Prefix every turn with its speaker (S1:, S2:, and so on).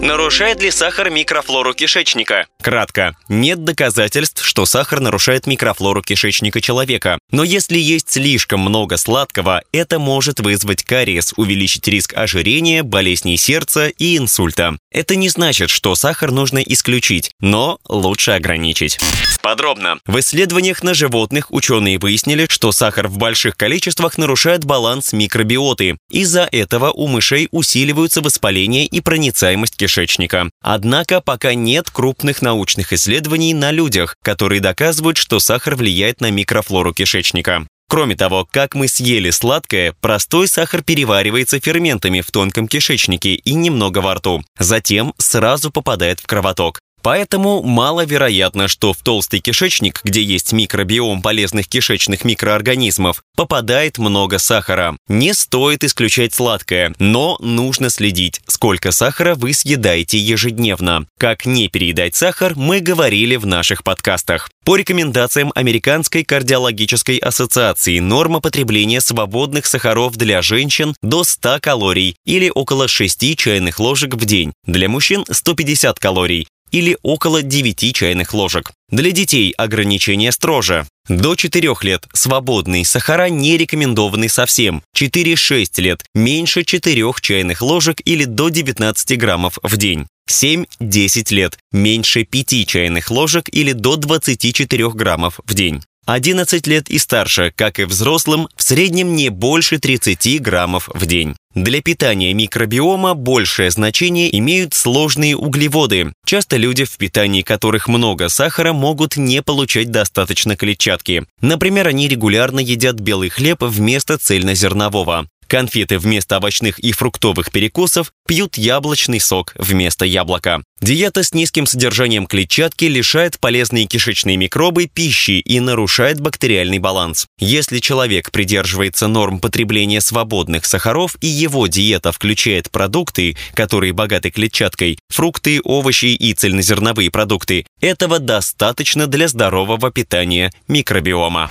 S1: Нарушает ли сахар микрофлору кишечника? Кратко. Нет доказательств, что сахар нарушает микрофлору кишечника человека. Но если есть слишком много сладкого, это может вызвать кариес, увеличить риск ожирения, болезней сердца и инсульта. Это не значит, что сахар нужно исключить, но лучше ограничить. Подробно. В исследованиях на животных ученые выяснили, что сахар в больших количествах нарушает баланс микробиоты. Из-за этого у мышей усиливаются воспаление и проницаемость кишечника кишечника. Однако пока нет крупных научных исследований на людях, которые доказывают, что сахар влияет на микрофлору кишечника. Кроме того, как мы съели сладкое, простой сахар переваривается ферментами в тонком кишечнике и немного во рту. Затем сразу попадает в кровоток. Поэтому маловероятно, что в толстый кишечник, где есть микробиом полезных кишечных микроорганизмов, попадает много сахара. Не стоит исключать сладкое, но нужно следить, сколько сахара вы съедаете ежедневно. Как не переедать сахар, мы говорили в наших подкастах. По рекомендациям Американской кардиологической ассоциации норма потребления свободных сахаров для женщин до 100 калорий или около 6 чайных ложек в день. Для мужчин 150 калорий или около 9 чайных ложек. Для детей ограничения строже. До 4 лет свободные сахара не рекомендованы совсем. 4-6 лет меньше 4 чайных ложек или до 19 граммов в день. 7-10 лет меньше 5 чайных ложек или до 24 граммов в день. 11 лет и старше, как и взрослым, в среднем не больше 30 граммов в день. Для питания микробиома большее значение имеют сложные углеводы. Часто люди, в питании которых много сахара, могут не получать достаточно клетчатки. Например, они регулярно едят белый хлеб вместо цельнозернового. Конфеты вместо овощных и фруктовых перекусов пьют яблочный сок вместо яблока. Диета с низким содержанием клетчатки лишает полезные кишечные микробы пищи и нарушает бактериальный баланс. Если человек придерживается норм потребления свободных сахаров и его диета включает продукты, которые богаты клетчаткой, фрукты, овощи и цельнозерновые продукты, этого достаточно для здорового питания микробиома.